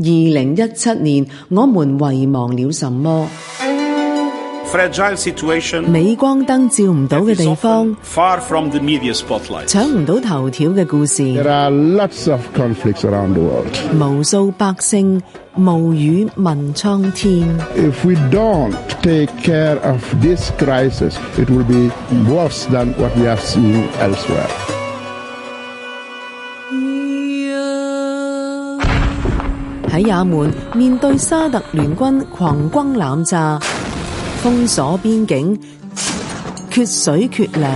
二零一七年，我们遗忘了什么？美光灯照唔到嘅地方，抢唔到头条嘅故事，无数百姓无雨问苍天。喺也门，面对沙特联军狂轰滥炸、封锁边境、缺水缺粮，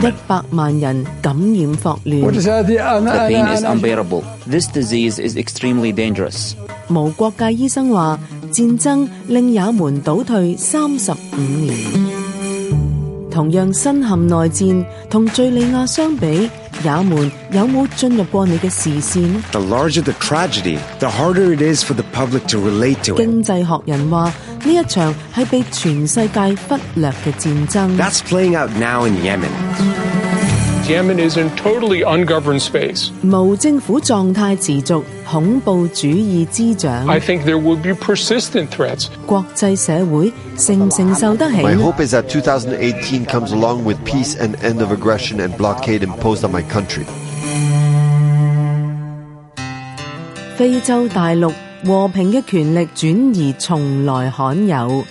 一百万人感染霍乱，的病是 unbearable。This disease is extremely dangerous。无国界医生话，战争令也门倒退三十五年。同樣身陷內戰，同叙利亞相比，也門有冇進入過你嘅視線？經濟學人話：呢一場係被全世界忽略嘅戰爭。無政府狀態持續。恐怖主義之長，國際社會承唔承受得起。非洲大陸和平嘅權力轉移，從來罕有。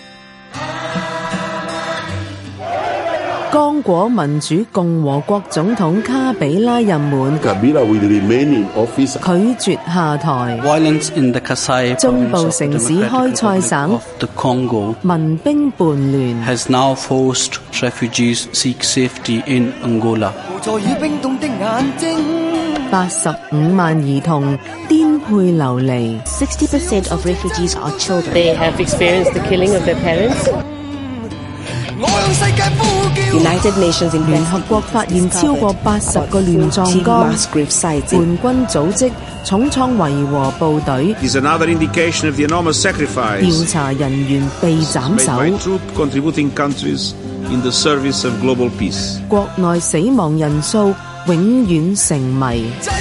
刚果民主共和国总统卡比拉任满，拒绝下台。中部城市开赛省，民兵叛乱，八十五万儿童颠沛流离。United Nations 聯合國發現超過八十個亂葬崗，叛軍組織重創維和部隊，調查人員被斬首，調查死亡人員永斬成調查人被首。人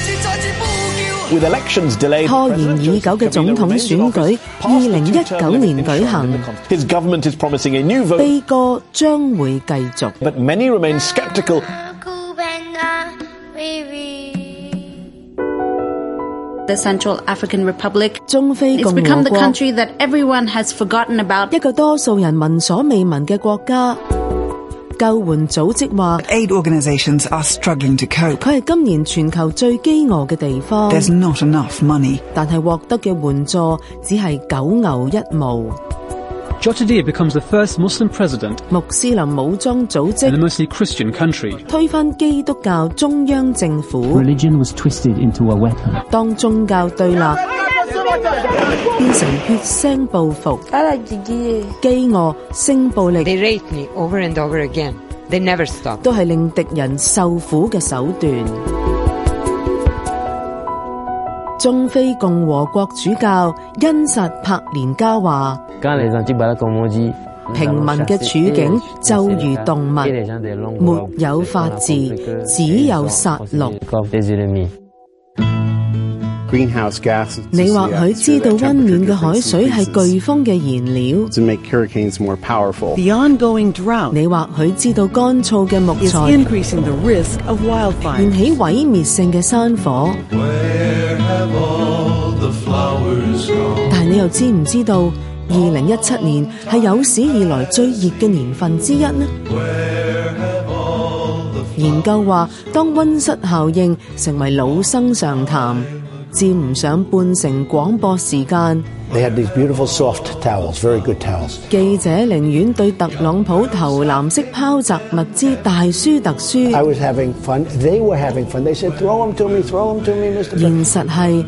With elections delayed, 拖延已久嘅总统选举，二零一九年举行。His government is promising a new vote. But many remain skeptical. The Central African Republic, it's become the country that everyone has forgotten Republic，中非共和国，一个多数人闻所未闻嘅国家。救援組織話：，佢係今年全球最饥餓嘅地方。但係獲得嘅援助只係九牛一毛。穆斯林武裝組織推翻基督教中央政府。當宗教對立。变成血腥报复、饥饿、性暴力，都系令敌人受苦嘅手段。中非共和国主教恩实柏连加话：，平民嘅处境就如动物，没有法治，只有杀戮。你或许知道温暖嘅海水系飓风嘅燃料，你或许知道干燥嘅木材燃起毁灭性嘅山火。但你又知唔知道，二零一七年系有史以来最热嘅年份之一呢？研究话，当温室效应成为老生常谈。占唔上半成廣播時間。記者寧願對特朗普投藍色拋掷物資大输特 a 現實係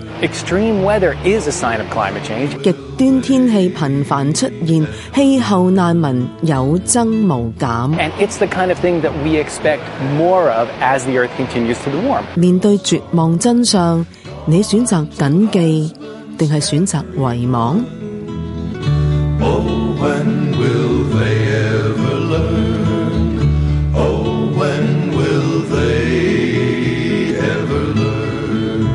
極端天氣頻繁出現，氣候難民有增無減。面對絕望真相。你選擇謹記，定係選擇遺忘？Oh, when will they ever learn? Oh, when will they ever learn?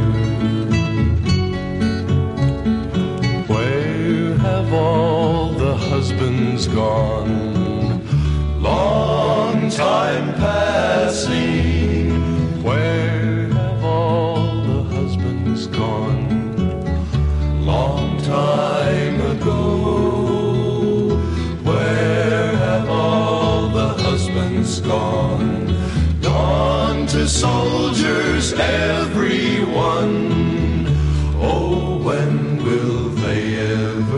Where have all the husbands gone? Long time passing.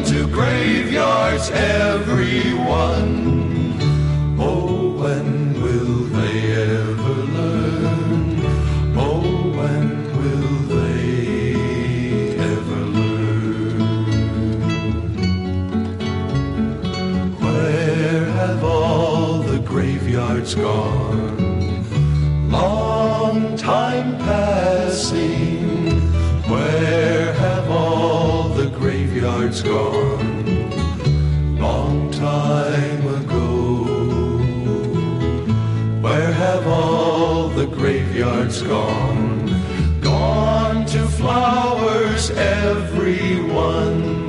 to graveyards, everyone. Oh, when will they ever learn? Oh, when will they ever learn? Where have all the graveyards gone? Long time passing. it's gone. Long time ago. Where have all the graveyards gone? Gone to flowers, everyone.